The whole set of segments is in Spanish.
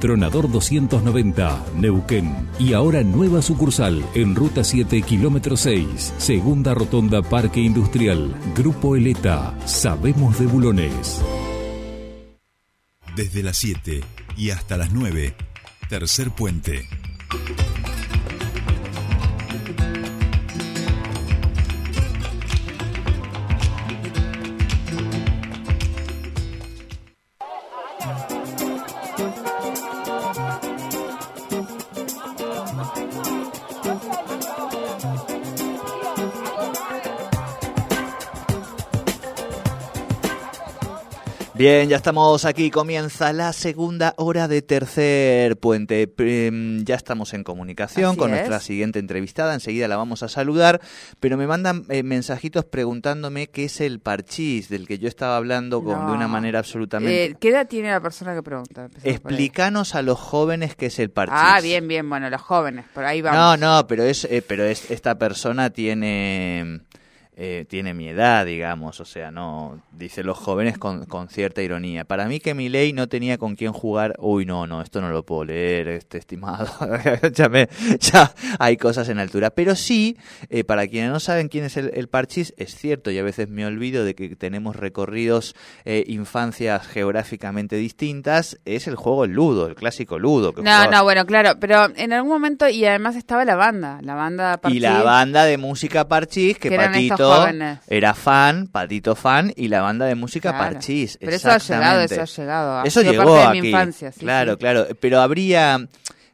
Tronador 290, Neuquén. Y ahora nueva sucursal en Ruta 7, kilómetro 6. Segunda Rotonda Parque Industrial. Grupo Eleta. Sabemos de bulones. Desde las 7 y hasta las 9. Tercer puente. Bien, ya estamos aquí. Comienza la segunda hora de tercer puente. Em, ya estamos en comunicación con nuestra siguiente entrevistada. Enseguida la vamos a saludar. Pero me mandan eh, mensajitos preguntándome qué es el parchís del que yo estaba hablando con, de una manera absolutamente. Eh, ¿Qué edad tiene la persona que pregunta? Explícanos a los jóvenes qué es el parchís. Ah, bien, bien. Bueno, los jóvenes. Por ahí vamos. No, no, pero es, eh, pero es esta persona tiene eh, tiene mi edad, digamos, o sea, no, dice los jóvenes con, con, cierta ironía. Para mí que mi ley no tenía con quién jugar, uy, no, no, esto no lo puedo leer, este estimado, ya, me, ya hay cosas en altura. Pero sí, eh, para quienes no saben quién es el, el, parchís, es cierto, y a veces me olvido de que tenemos recorridos, eh, infancias geográficamente distintas, es el juego el ludo, el clásico ludo. Que no, no, bueno, claro, pero en algún momento, y además estaba la banda, la banda parchís. Y la banda de música parchís, que, que Patito era fan, Patito fan, y la banda de música Parchís. Pero eso ha llegado, eso ha llegado. Eso llegó aquí. Mi infancia, claro, claro. Pero habría...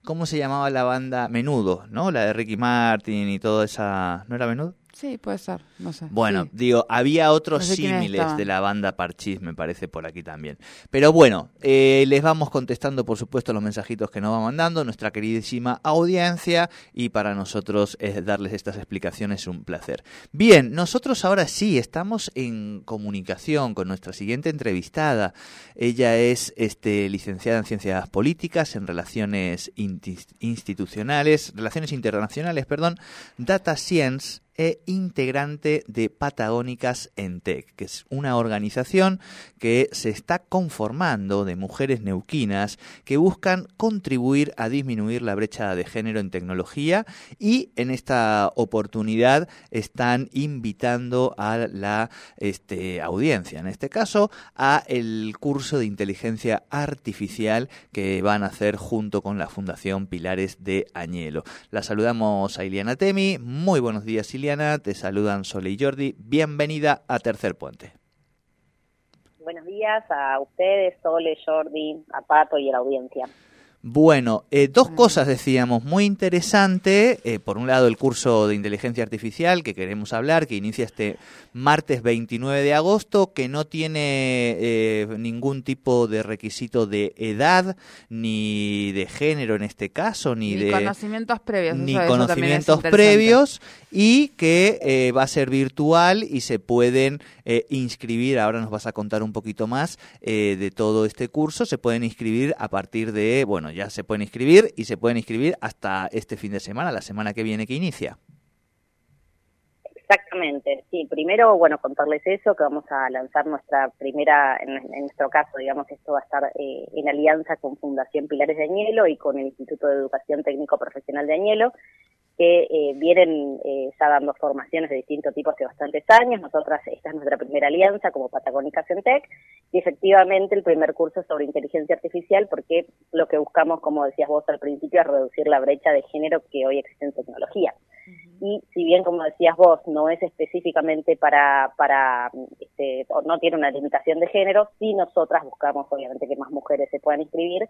¿Cómo se llamaba la banda? Menudo, ¿no? La de Ricky Martin y toda esa... ¿No era Menudo? Sí, puede ser, no sé. Bueno, digo, había otros símiles de la banda Parchís, me parece, por aquí también. Pero bueno, eh, les vamos contestando, por supuesto, los mensajitos que nos va mandando nuestra queridísima audiencia y para nosotros es darles estas explicaciones un placer. Bien, nosotros ahora sí estamos en comunicación con nuestra siguiente entrevistada. Ella es este, licenciada en Ciencias Políticas, en Relaciones Institucionales, Relaciones Internacionales, perdón, Data Science e integrante de Patagónicas en Tech, que es una organización que se está conformando de mujeres neuquinas que buscan contribuir a disminuir la brecha de género en tecnología y en esta oportunidad están invitando a la este, audiencia, en este caso, a el curso de inteligencia artificial que van a hacer junto con la Fundación Pilares de Añelo. La saludamos a Iliana Temi. Muy buenos días, te saludan Sole y Jordi. Bienvenida a Tercer Puente. Buenos días a ustedes, Sole, Jordi, a Pato y a la audiencia. Bueno, eh, dos cosas decíamos, muy interesante. Eh, por un lado, el curso de inteligencia artificial que queremos hablar, que inicia este martes 29 de agosto, que no tiene eh, ningún tipo de requisito de edad, ni de género en este caso, ni, de conocimientos previos. Ni conocimientos previos, y que va a ser virtual y se pueden inscribir. Ahora nos vas a contar un poquito más de todo este curso. Se pueden inscribir a partir de, bueno, ya se pueden inscribir y se pueden inscribir hasta este fin de semana, la semana que viene que inicia. Exactamente, sí. Primero, bueno, contarles eso, que vamos a lanzar nuestra primera, en, nuestro caso, digamos, esto va a estar eh, en alianza con Fundación Pilares de Añelo y con el Instituto de Educación Técnico Profesional de Añelo que eh, vienen eh, ya dando formaciones de distintos tipos hace bastantes años. Nosotras, esta es nuestra primera alianza como Patagónica Centec y efectivamente el primer curso sobre inteligencia artificial porque lo que buscamos, como decías vos al principio, es reducir la brecha de género que hoy existe en tecnología. Y si bien, como decías vos, no es específicamente para, para este, no tiene una limitación de género, sí nosotras buscamos obviamente que más mujeres se puedan inscribir.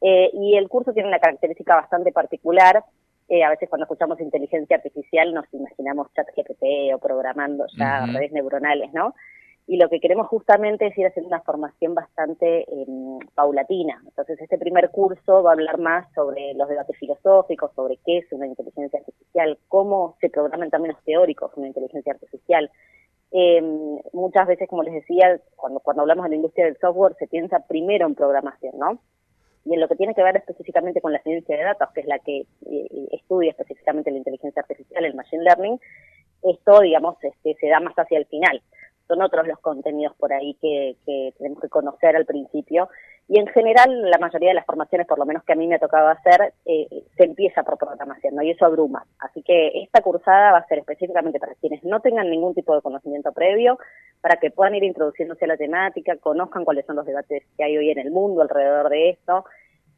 Eh, y el curso tiene una característica bastante particular, eh, a veces cuando escuchamos inteligencia artificial nos imaginamos chat GPT o programando ya redes neuronales, ¿no? Y lo que queremos justamente es ir haciendo una formación bastante em, paulatina. Entonces, este primer curso va a hablar más sobre los debates filosóficos, sobre qué es una inteligencia artificial, cómo se programan también los teóricos una inteligencia artificial. Em, muchas veces, como les decía, cuando, cuando hablamos de la industria del software, se piensa primero en programación, ¿no? Y en lo que tiene que ver específicamente con la ciencia de datos, que es la que eh, estudia específicamente la inteligencia artificial, el machine learning, esto, digamos, este, se da más hacia el final. Son otros los contenidos por ahí que, tenemos que conocer al principio Y en general, la mayoría de las formaciones, por lo menos que a mí me ha tocado hacer, eh, se empieza por programación, ¿no? Y eso abruma. Así que esta cursada va a ser específicamente para quienes no tengan ningún tipo de conocimiento previo, para que puedan ir introduciéndose a la temática, conozcan cuáles son los debates que hay hoy en el mundo alrededor de esto,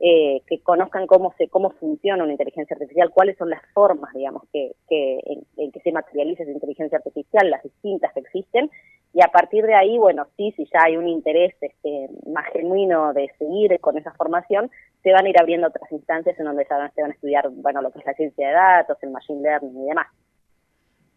eh, que conozcan cómo se cómo funciona una inteligencia artificial, cuáles son las formas, digamos, que, que en, que se materializa esa inteligencia artificial, las distintas que existen, y a partir de ahí, bueno, sí, si ya hay un interés este, más genuino de seguir con esa formación, se van a ir abriendo otras instancias en donde se van, se van a estudiar, bueno, lo que es la ciencia de datos, el machine learning y demás.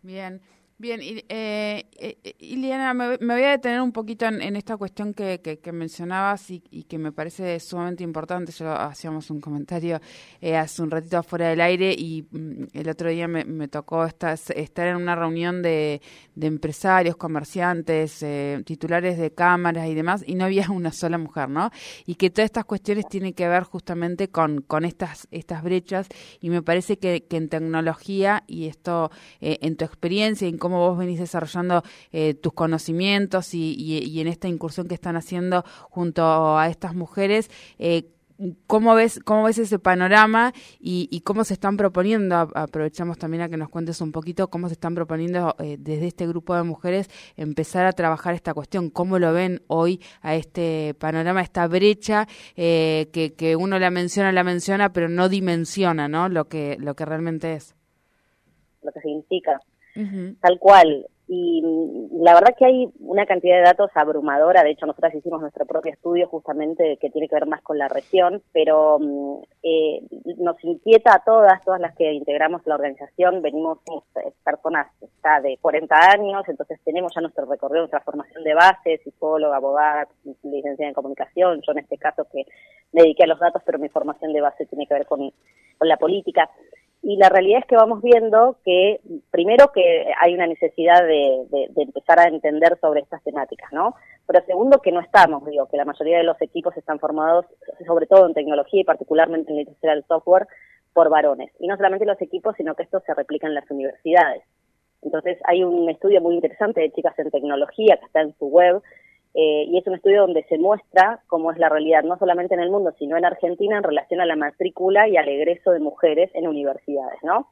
Bien. Bien, eh, eh, Iliana, me, voy a detener un poquito en, esta cuestión que, mencionabas y, que me parece sumamente importante. Yo hacíamos un comentario eh, hace un ratito afuera del aire y mm, el otro día me, tocó estar, estar, en una reunión de, empresarios, comerciantes, eh, titulares de cámaras y demás y no había una sola mujer, ¿no? Y que todas estas cuestiones tienen que ver justamente con, estas, estas brechas y me parece que, que en tecnología y esto en tu experiencia, en cómo vos venís desarrollando eh, tus conocimientos y, en esta incursión que están haciendo junto a estas mujeres. Eh, ¿Cómo ves, ¿Cómo ves ese panorama y, cómo se están proponiendo? Aprovechamos también a que nos cuentes un poquito cómo se están proponiendo eh, desde este grupo de mujeres empezar a trabajar esta cuestión. ¿Cómo lo ven hoy a este panorama, a esta brecha que, que uno la menciona, la menciona, pero no dimensiona ¿no? Lo, que, lo que realmente es? Lo que significa tal cual. Y la verdad que hay una cantidad de datos abrumadora, de hecho nosotros hicimos nuestro propio estudio justamente que tiene que ver más con la región, pero mm, eh, nos inquieta a todas, todas las que integramos la organización, venimos personas está de 40 años, entonces tenemos ya nuestro recorrido, nuestra formación de base, psicóloga, abogada, licenciada en comunicación, yo en este caso que me dediqué a los datos, pero mi formación de base tiene que ver con, con la política y la realidad es que vamos viendo que, primero, que hay una necesidad de, empezar a entender sobre estas temáticas, ¿no? Pero segundo, que no estamos, digo, que la mayoría de los equipos están formados, sobre todo en tecnología y particularmente en la industria del software, por varones. Y no solamente los equipos, sino que esto se replica en las universidades. Entonces, hay un estudio muy interesante de chicas en tecnología que está en su web, eh, y es un estudio donde se muestra cómo es la realidad, no solamente en el mundo, sino en Argentina en relación a la matrícula y al egreso de mujeres en universidades, ¿no?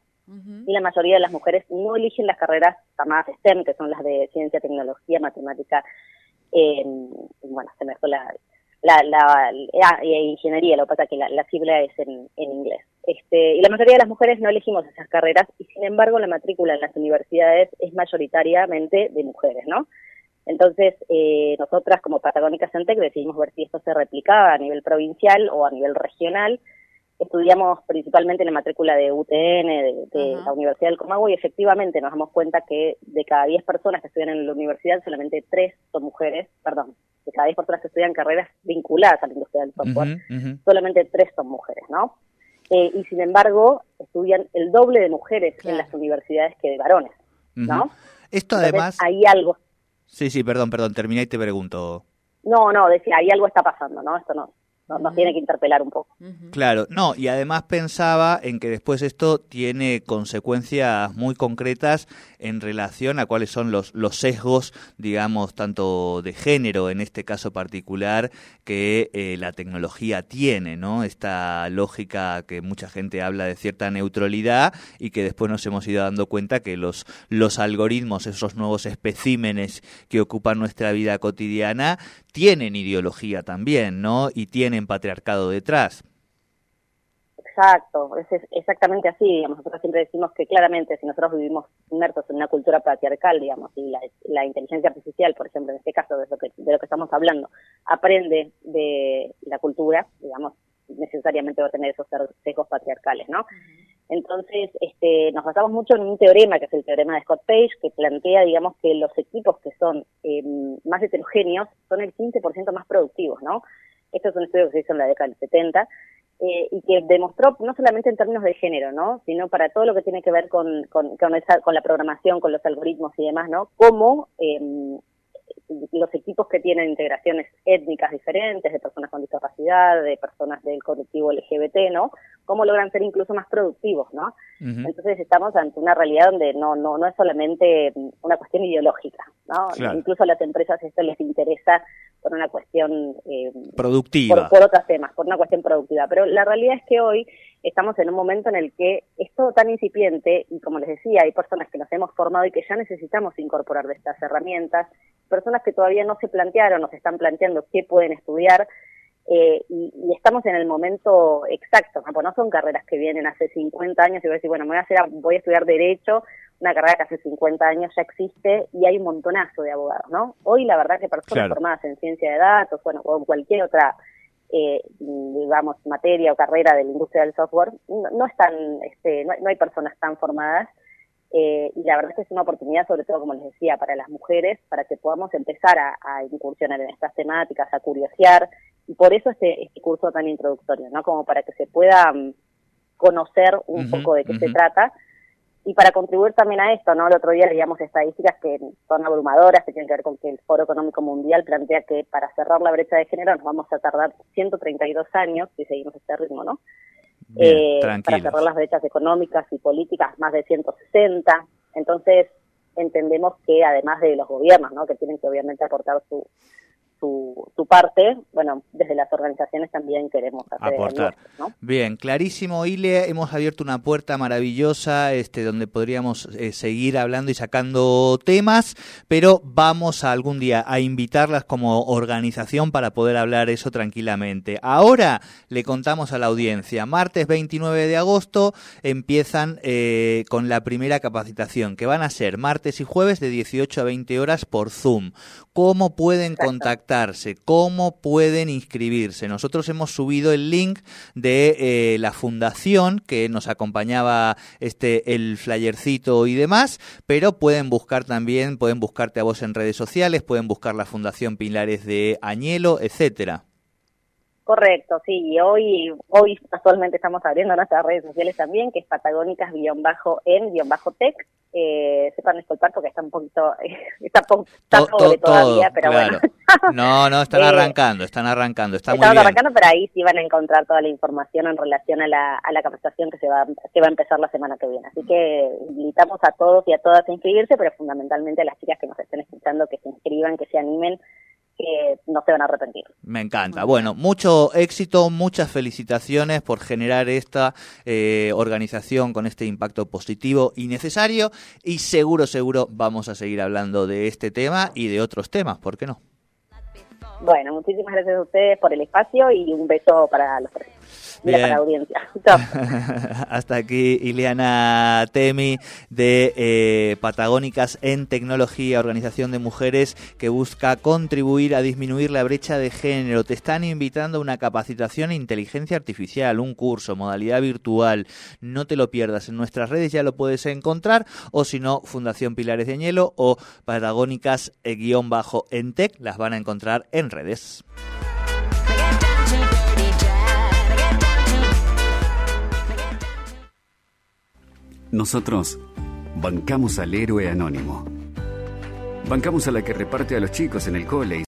Y la mayoría de las mujeres no eligen las carreras llamadas STEM, que son las de ciencia, tecnología, matemática, eh, bueno, se me fue la, la, la, ah, ingeniería, lo que pasa es que la, la sigla es en, en inglés. Este, y la mayoría de las mujeres no elegimos esas carreras y sin embargo la matrícula en las universidades es mayoritariamente de mujeres, ¿no? Entonces, eh, nosotras como Patagónica Centec decidimos ver si esto se replicaba a nivel provincial o a nivel regional. Estudiamos principalmente la matrícula de UTN, de, la Universidad del Comahue, y efectivamente nos damos cuenta que de cada 10 personas que estudian en la universidad, solamente 3 son mujeres, perdón, de cada 10 personas que estudian carreras vinculadas a la industria del software, solamente 3 son mujeres, ¿no? Eh, y sin embargo, estudian el doble de mujeres en las universidades que de varones, ¿no? Esto además... Hay algo Sí, sí, perdón, perdón, terminé y te pregunto. No, no, decía, ahí algo está pasando, ¿no? Esto no, nos tiene que interpelar un poco. Claro, no, y además pensaba en que después esto tiene consecuencias muy concretas en relación a cuáles son los, los sesgos, digamos, tanto de género en este caso particular, que eh, la tecnología tiene, ¿no? Esta lógica que mucha gente habla de cierta neutralidad y que después nos hemos ido dando cuenta que los, los algoritmos, esos nuevos especímenes que ocupan nuestra vida cotidiana, tienen ideología también, ¿no? Y tienen patriarcado detrás. Exacto, es exactamente así, digamos. Nosotros siempre decimos que claramente si nosotros vivimos inmersos en una cultura patriarcal, digamos, y la, inteligencia artificial, por ejemplo, en este caso de lo, que, de lo que estamos hablando, aprende de la cultura, digamos, necesariamente va a tener esos sesgos patriarcales, ¿no? Entonces, este, nos basamos mucho en un teorema, que es el teorema de Scott Page, que plantea, digamos, que los equipos que son em, más heterogéneos son el 15% más productivos, ¿no? Esto es un estudio que se hizo en la década del 70 eh, y que demostró, no solamente en términos de género, ¿no? Sino para todo lo que tiene que ver con, con, con, con la programación, con los algoritmos y demás, ¿no? Cómo eh, los equipos que tienen integraciones étnicas diferentes, de personas con discapacidad, de personas del colectivo LGBT, ¿no? Cómo logran ser incluso más productivos, ¿no? Entonces estamos ante una realidad donde no, no, no es solamente una cuestión ideológica, ¿no? Incluso a las empresas esto les interesa por una cuestión eh, productiva. Por, otros temas, por una cuestión productiva. Pero la realidad es que hoy estamos en un momento en el que es todo tan incipiente y como les decía, hay personas que nos hemos formado y que ya necesitamos incorporar de estas herramientas, personas que todavía no se plantearon, nos están planteando qué pueden estudiar. Eh, y, estamos en el momento exacto, ¿no? Pues no son carreras que vienen hace 50 años y voy a decir, bueno, me voy a, hacer, voy a estudiar Derecho una carrera que hace 50 años ya existe y hay un montonazo de abogados, ¿no? Hoy la verdad que personas formadas en ciencia de datos, bueno, o en cualquier otra, eh, digamos, materia o carrera de la industria del software, no, están, este, no, hay personas tan formadas eh, y la verdad es que es una oportunidad, sobre todo, como les decía, para las mujeres, para que podamos empezar a, incursionar en estas temáticas, a curiosear, y por eso este, este curso tan introductorio, ¿no? Como para que se pueda mm, conocer un poco de qué se trata y para contribuir también a esto, ¿no? El otro día leíamos estadísticas que son abrumadoras, que tienen que ver con que el Foro Económico Mundial plantea que para cerrar la brecha de género nos vamos a tardar 132 años si seguimos este ritmo, ¿no? Eh, para cerrar las brechas económicas y políticas, más de 160. Entonces, entendemos que además de los gobiernos, ¿no? Que tienen que obviamente aportar su, su, parte, bueno, desde las organizaciones también queremos hacer aportar. Bien, clarísimo, Ile, hemos abierto una puerta maravillosa, este, donde podríamos eh, seguir hablando y sacando temas, pero vamos a algún día a invitarlas como organización para poder hablar eso tranquilamente. Ahora le contamos a la audiencia, martes 29 de agosto empiezan eh, con la primera capacitación, que van a ser martes y jueves de 18 a 20 horas por Zoom. ¿Cómo pueden contactar? cómo pueden inscribirse. Nosotros hemos subido el link de eh, la fundación que nos acompañaba este el flyercito y demás, pero pueden buscar también, pueden buscarte a vos en redes sociales, pueden buscar la Fundación Pilares de Añelo, etcétera. Correcto, sí, y hoy, hoy casualmente estamos abriendo nuestras redes sociales también, que es patagónicas-en-tech, eh, sepan escoltar porque está un poquito, está, está todavía, pero bueno. No, no, están eh, arrancando, están arrancando, está Estamos arrancando, pero ahí sí van a encontrar toda la información en relación a la, a la capacitación que se va, que va a empezar la semana que viene. Así que invitamos a todos y a todas a inscribirse, pero fundamentalmente a las chicas que nos estén escuchando que se inscriban, que se animen, que no se van a arrepentir. Me encanta. Bueno, mucho éxito, muchas felicitaciones por generar esta eh, organización con este impacto positivo y necesario y seguro, seguro vamos a seguir hablando de este tema y de otros temas, ¿por qué no? Bueno, muchísimas gracias a ustedes por el espacio y un beso para los tres. Audiencia. Hasta aquí Ileana Temi de eh, Patagónicas en Tecnología, organización de mujeres que busca contribuir a disminuir la brecha de género. Te están invitando a una capacitación en inteligencia artificial, un curso, modalidad virtual. No te lo pierdas. En nuestras redes ya lo puedes encontrar o si no, Fundación Pilares de Añelo o Patagónicas-en las van a encontrar en redes. Nosotros bancamos al héroe anónimo. Bancamos a la que reparte a los chicos en el cole